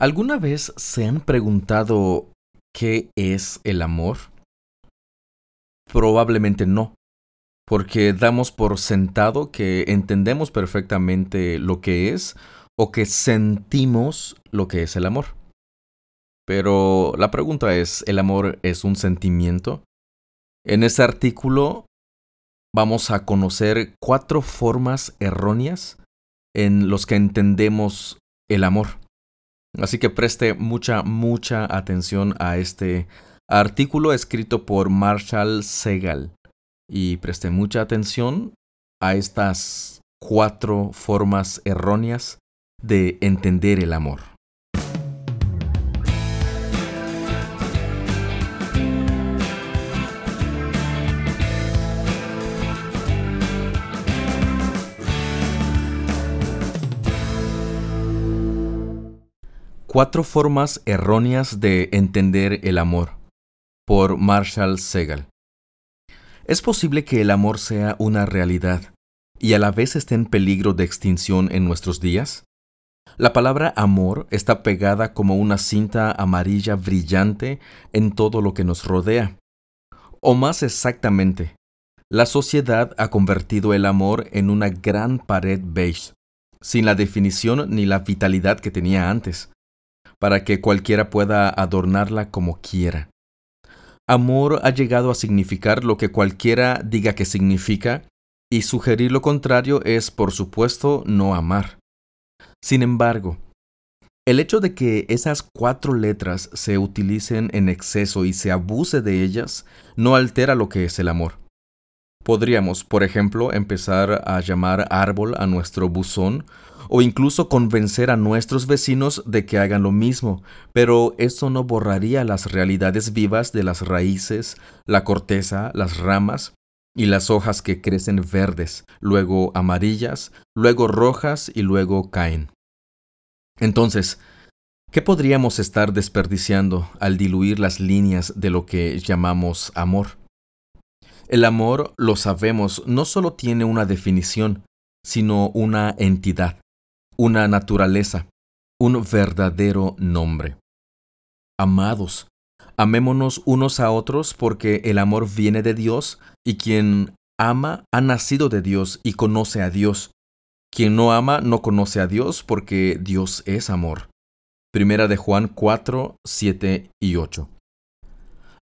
¿Alguna vez se han preguntado qué es el amor? Probablemente no, porque damos por sentado que entendemos perfectamente lo que es o que sentimos lo que es el amor. Pero la pregunta es, ¿el amor es un sentimiento? En este artículo vamos a conocer cuatro formas erróneas en los que entendemos el amor. Así que preste mucha, mucha atención a este artículo escrito por Marshall Segal y preste mucha atención a estas cuatro formas erróneas de entender el amor. Cuatro formas erróneas de entender el amor por Marshall Segal. Es posible que el amor sea una realidad y a la vez esté en peligro de extinción en nuestros días. La palabra amor está pegada como una cinta amarilla brillante en todo lo que nos rodea. O más exactamente, la sociedad ha convertido el amor en una gran pared beige, sin la definición ni la vitalidad que tenía antes para que cualquiera pueda adornarla como quiera. Amor ha llegado a significar lo que cualquiera diga que significa, y sugerir lo contrario es, por supuesto, no amar. Sin embargo, el hecho de que esas cuatro letras se utilicen en exceso y se abuse de ellas no altera lo que es el amor. Podríamos, por ejemplo, empezar a llamar árbol a nuestro buzón o incluso convencer a nuestros vecinos de que hagan lo mismo, pero eso no borraría las realidades vivas de las raíces, la corteza, las ramas y las hojas que crecen verdes, luego amarillas, luego rojas y luego caen. Entonces, ¿qué podríamos estar desperdiciando al diluir las líneas de lo que llamamos amor? El amor, lo sabemos, no solo tiene una definición, sino una entidad una naturaleza, un verdadero nombre. Amados, amémonos unos a otros porque el amor viene de Dios y quien ama ha nacido de Dios y conoce a Dios. Quien no ama no conoce a Dios porque Dios es amor. Primera de Juan 4, 7 y 8.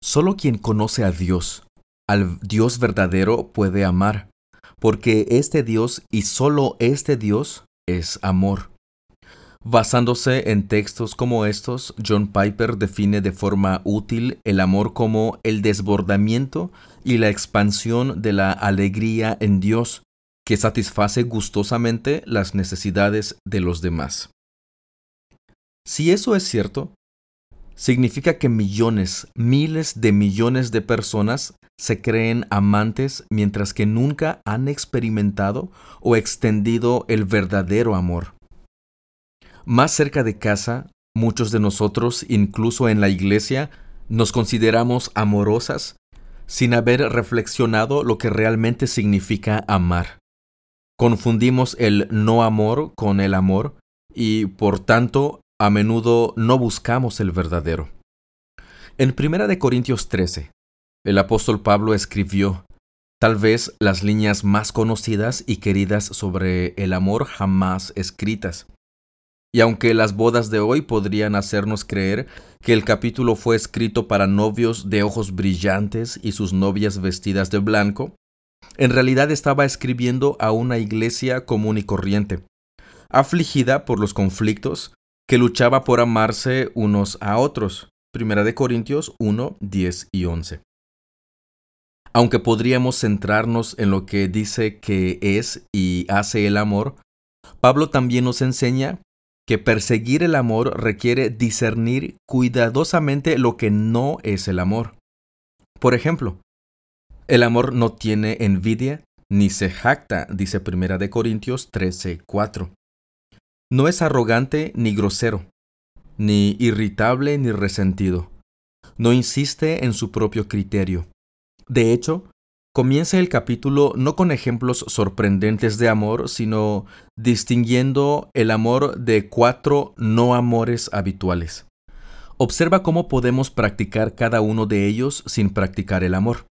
Solo quien conoce a Dios, al Dios verdadero, puede amar, porque este Dios y solo este Dios es amor. Basándose en textos como estos, John Piper define de forma útil el amor como el desbordamiento y la expansión de la alegría en Dios, que satisface gustosamente las necesidades de los demás. Si eso es cierto, significa que millones, miles de millones de personas se creen amantes mientras que nunca han experimentado o extendido el verdadero amor. Más cerca de casa, muchos de nosotros, incluso en la iglesia, nos consideramos amorosas sin haber reflexionado lo que realmente significa amar. Confundimos el no amor con el amor y, por tanto, a menudo no buscamos el verdadero. En 1 Corintios 13, el apóstol Pablo escribió tal vez las líneas más conocidas y queridas sobre el amor jamás escritas. Y aunque las bodas de hoy podrían hacernos creer que el capítulo fue escrito para novios de ojos brillantes y sus novias vestidas de blanco, en realidad estaba escribiendo a una iglesia común y corriente, afligida por los conflictos, que luchaba por amarse unos a otros. Primera de Corintios 1, 10 y 11. Aunque podríamos centrarnos en lo que dice que es y hace el amor, Pablo también nos enseña que perseguir el amor requiere discernir cuidadosamente lo que no es el amor. Por ejemplo, el amor no tiene envidia ni se jacta, dice Primera de Corintios 13, 4. No es arrogante ni grosero, ni irritable ni resentido. No insiste en su propio criterio. De hecho, comienza el capítulo no con ejemplos sorprendentes de amor, sino distinguiendo el amor de cuatro no amores habituales. Observa cómo podemos practicar cada uno de ellos sin practicar el amor.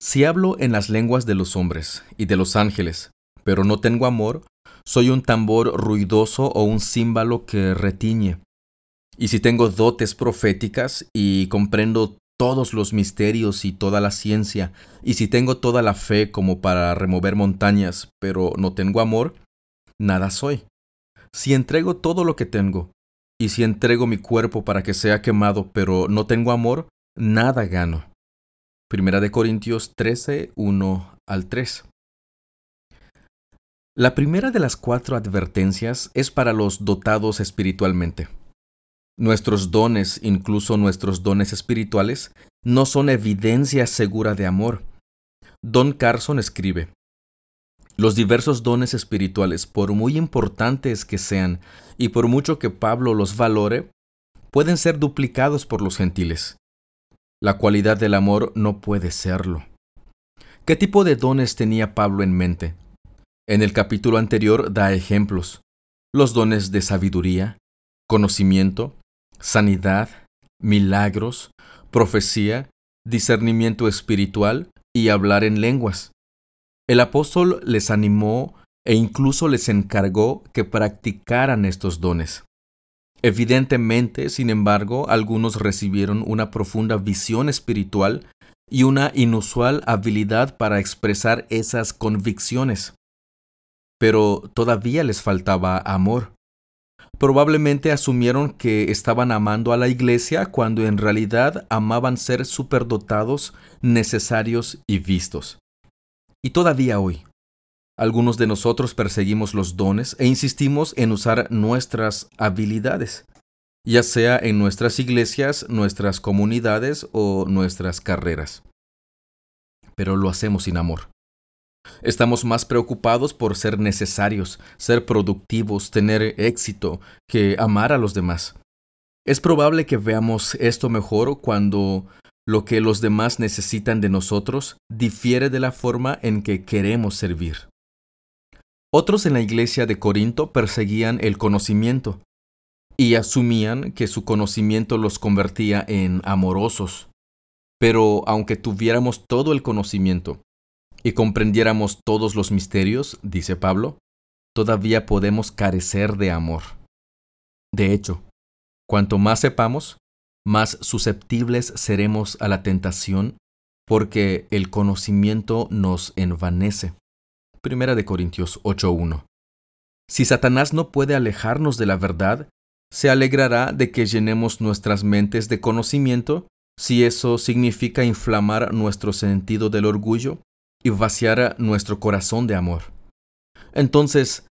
Si hablo en las lenguas de los hombres y de los ángeles, pero no tengo amor, soy un tambor ruidoso o un címbalo que retiñe. Y si tengo dotes proféticas y comprendo todos los misterios y toda la ciencia, y si tengo toda la fe como para remover montañas, pero no tengo amor, nada soy. Si entrego todo lo que tengo, y si entrego mi cuerpo para que sea quemado, pero no tengo amor, nada gano. Primera de Corintios 13, 1 al 3. La primera de las cuatro advertencias es para los dotados espiritualmente. Nuestros dones, incluso nuestros dones espirituales, no son evidencia segura de amor. Don Carson escribe, Los diversos dones espirituales, por muy importantes que sean y por mucho que Pablo los valore, pueden ser duplicados por los gentiles. La cualidad del amor no puede serlo. ¿Qué tipo de dones tenía Pablo en mente? En el capítulo anterior da ejemplos. Los dones de sabiduría, conocimiento, sanidad, milagros, profecía, discernimiento espiritual y hablar en lenguas. El apóstol les animó e incluso les encargó que practicaran estos dones. Evidentemente, sin embargo, algunos recibieron una profunda visión espiritual y una inusual habilidad para expresar esas convicciones. Pero todavía les faltaba amor. Probablemente asumieron que estaban amando a la iglesia cuando en realidad amaban ser superdotados, necesarios y vistos. Y todavía hoy, algunos de nosotros perseguimos los dones e insistimos en usar nuestras habilidades, ya sea en nuestras iglesias, nuestras comunidades o nuestras carreras. Pero lo hacemos sin amor. Estamos más preocupados por ser necesarios, ser productivos, tener éxito, que amar a los demás. Es probable que veamos esto mejor cuando lo que los demás necesitan de nosotros difiere de la forma en que queremos servir. Otros en la iglesia de Corinto perseguían el conocimiento y asumían que su conocimiento los convertía en amorosos. Pero aunque tuviéramos todo el conocimiento, y comprendiéramos todos los misterios, dice Pablo, todavía podemos carecer de amor. De hecho, cuanto más sepamos, más susceptibles seremos a la tentación, porque el conocimiento nos envanece. Primera de Corintios 8:1. Si Satanás no puede alejarnos de la verdad, se alegrará de que llenemos nuestras mentes de conocimiento, si eso significa inflamar nuestro sentido del orgullo y vaciara nuestro corazón de amor. Entonces,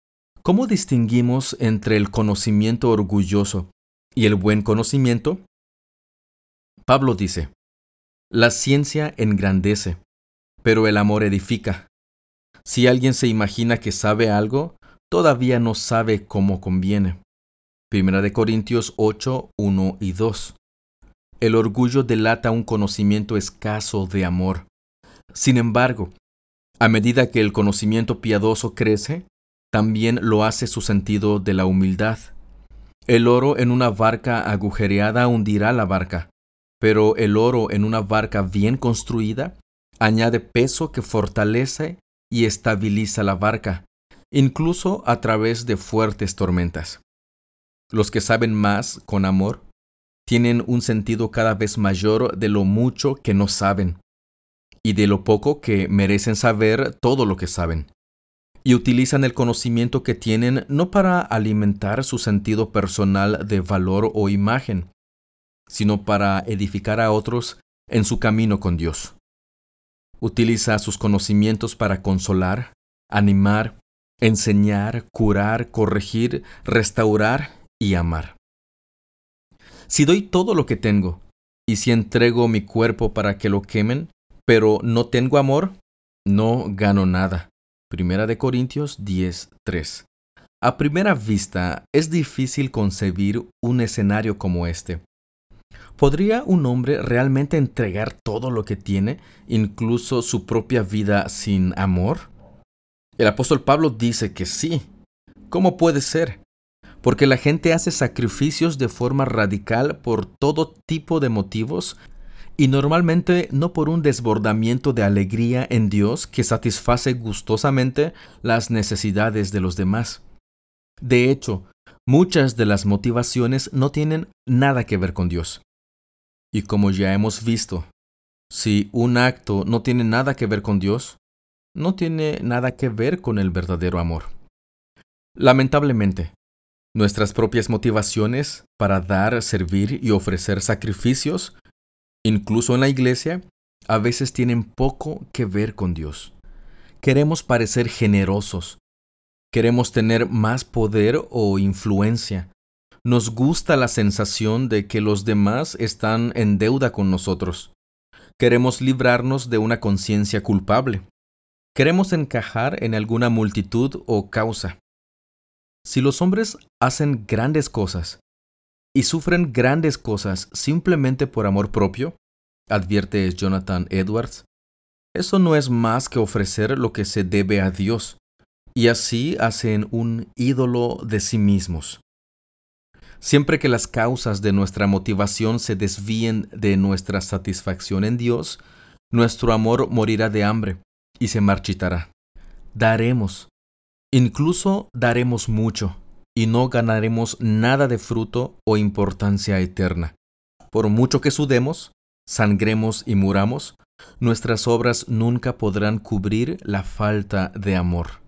¿cómo distinguimos entre el conocimiento orgulloso y el buen conocimiento? Pablo dice, la ciencia engrandece, pero el amor edifica. Si alguien se imagina que sabe algo, todavía no sabe cómo conviene. Primera de Corintios 8, 1 y 2. El orgullo delata un conocimiento escaso de amor. Sin embargo, a medida que el conocimiento piadoso crece, también lo hace su sentido de la humildad. El oro en una barca agujereada hundirá la barca, pero el oro en una barca bien construida añade peso que fortalece y estabiliza la barca, incluso a través de fuertes tormentas. Los que saben más con amor tienen un sentido cada vez mayor de lo mucho que no saben y de lo poco que merecen saber todo lo que saben. Y utilizan el conocimiento que tienen no para alimentar su sentido personal de valor o imagen, sino para edificar a otros en su camino con Dios. Utiliza sus conocimientos para consolar, animar, enseñar, curar, corregir, restaurar y amar. Si doy todo lo que tengo, y si entrego mi cuerpo para que lo quemen, pero no tengo amor, no gano nada. Primera de Corintios 10:3. A primera vista es difícil concebir un escenario como este. ¿Podría un hombre realmente entregar todo lo que tiene, incluso su propia vida, sin amor? El apóstol Pablo dice que sí. ¿Cómo puede ser? Porque la gente hace sacrificios de forma radical por todo tipo de motivos y normalmente no por un desbordamiento de alegría en Dios que satisface gustosamente las necesidades de los demás. De hecho, muchas de las motivaciones no tienen nada que ver con Dios. Y como ya hemos visto, si un acto no tiene nada que ver con Dios, no tiene nada que ver con el verdadero amor. Lamentablemente, nuestras propias motivaciones para dar, servir y ofrecer sacrificios, incluso en la iglesia, a veces tienen poco que ver con Dios. Queremos parecer generosos, queremos tener más poder o influencia, nos gusta la sensación de que los demás están en deuda con nosotros. Queremos librarnos de una conciencia culpable. Queremos encajar en alguna multitud o causa. Si los hombres hacen grandes cosas y sufren grandes cosas simplemente por amor propio, advierte Jonathan Edwards, eso no es más que ofrecer lo que se debe a Dios, y así hacen un ídolo de sí mismos. Siempre que las causas de nuestra motivación se desvíen de nuestra satisfacción en Dios, nuestro amor morirá de hambre y se marchitará. Daremos, incluso daremos mucho, y no ganaremos nada de fruto o importancia eterna. Por mucho que sudemos, sangremos y muramos, nuestras obras nunca podrán cubrir la falta de amor.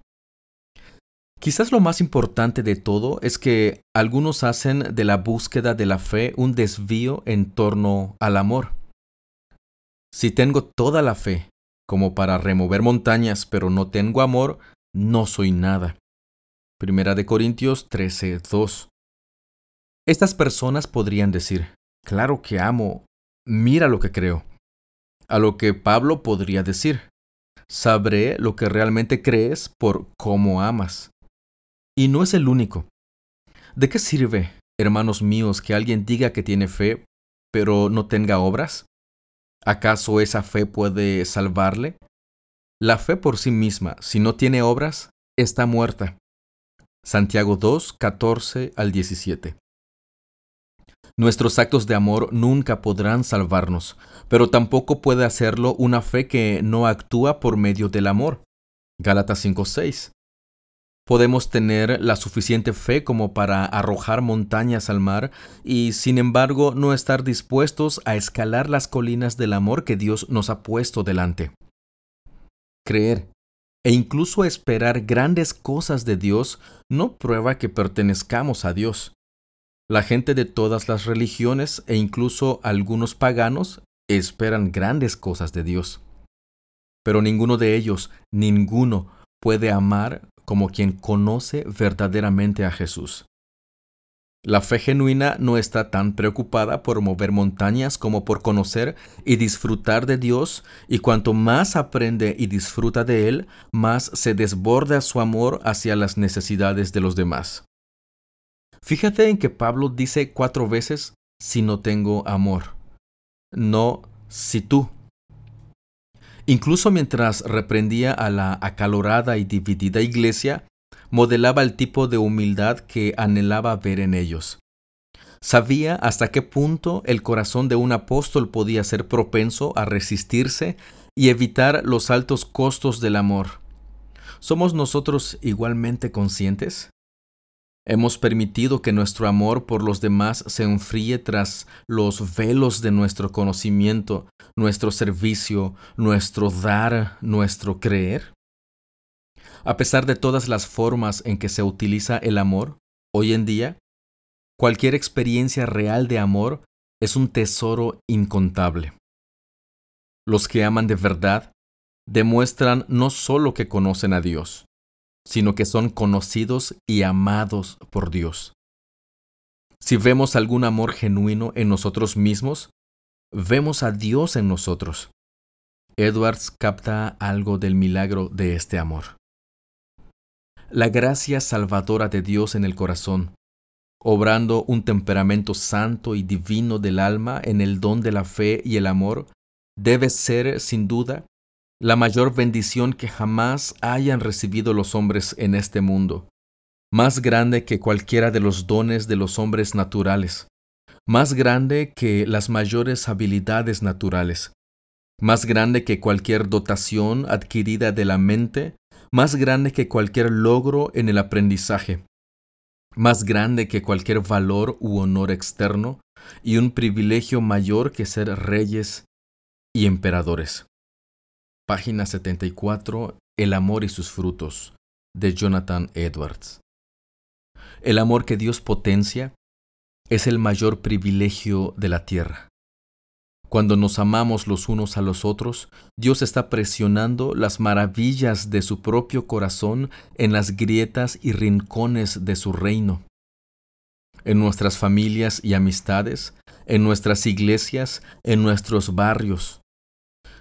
Quizás lo más importante de todo es que algunos hacen de la búsqueda de la fe un desvío en torno al amor. Si tengo toda la fe como para remover montañas, pero no tengo amor, no soy nada. Primera de Corintios 13:2. Estas personas podrían decir, claro que amo, mira lo que creo. A lo que Pablo podría decir, sabré lo que realmente crees por cómo amas. Y no es el único. ¿De qué sirve, hermanos míos, que alguien diga que tiene fe, pero no tenga obras? ¿Acaso esa fe puede salvarle? La fe por sí misma, si no tiene obras, está muerta. Santiago 2, 14 al 17. Nuestros actos de amor nunca podrán salvarnos, pero tampoco puede hacerlo una fe que no actúa por medio del amor. Gálatas 6. Podemos tener la suficiente fe como para arrojar montañas al mar y sin embargo no estar dispuestos a escalar las colinas del amor que Dios nos ha puesto delante. Creer e incluso esperar grandes cosas de Dios no prueba que pertenezcamos a Dios. La gente de todas las religiones e incluso algunos paganos esperan grandes cosas de Dios. Pero ninguno de ellos, ninguno, puede amar como quien conoce verdaderamente a Jesús. La fe genuina no está tan preocupada por mover montañas como por conocer y disfrutar de Dios, y cuanto más aprende y disfruta de Él, más se desborda su amor hacia las necesidades de los demás. Fíjate en que Pablo dice cuatro veces, si no tengo amor. No, si tú. Incluso mientras reprendía a la acalorada y dividida iglesia, modelaba el tipo de humildad que anhelaba ver en ellos. Sabía hasta qué punto el corazón de un apóstol podía ser propenso a resistirse y evitar los altos costos del amor. ¿Somos nosotros igualmente conscientes? Hemos permitido que nuestro amor por los demás se enfríe tras los velos de nuestro conocimiento, nuestro servicio, nuestro dar, nuestro creer. A pesar de todas las formas en que se utiliza el amor, hoy en día, cualquier experiencia real de amor es un tesoro incontable. Los que aman de verdad demuestran no solo que conocen a Dios, sino que son conocidos y amados por Dios. Si vemos algún amor genuino en nosotros mismos, vemos a Dios en nosotros. Edwards capta algo del milagro de este amor. La gracia salvadora de Dios en el corazón, obrando un temperamento santo y divino del alma en el don de la fe y el amor, debe ser, sin duda, la mayor bendición que jamás hayan recibido los hombres en este mundo, más grande que cualquiera de los dones de los hombres naturales, más grande que las mayores habilidades naturales, más grande que cualquier dotación adquirida de la mente, más grande que cualquier logro en el aprendizaje, más grande que cualquier valor u honor externo, y un privilegio mayor que ser reyes y emperadores. Página 74. El amor y sus frutos, de Jonathan Edwards. El amor que Dios potencia es el mayor privilegio de la tierra. Cuando nos amamos los unos a los otros, Dios está presionando las maravillas de su propio corazón en las grietas y rincones de su reino. En nuestras familias y amistades, en nuestras iglesias, en nuestros barrios.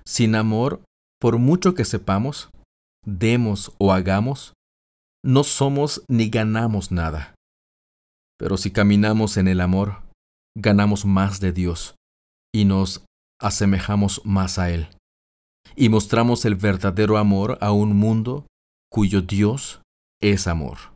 Sin amor, por mucho que sepamos, demos o hagamos, no somos ni ganamos nada. Pero si caminamos en el amor, ganamos más de Dios y nos asemejamos más a Él. Y mostramos el verdadero amor a un mundo cuyo Dios es amor.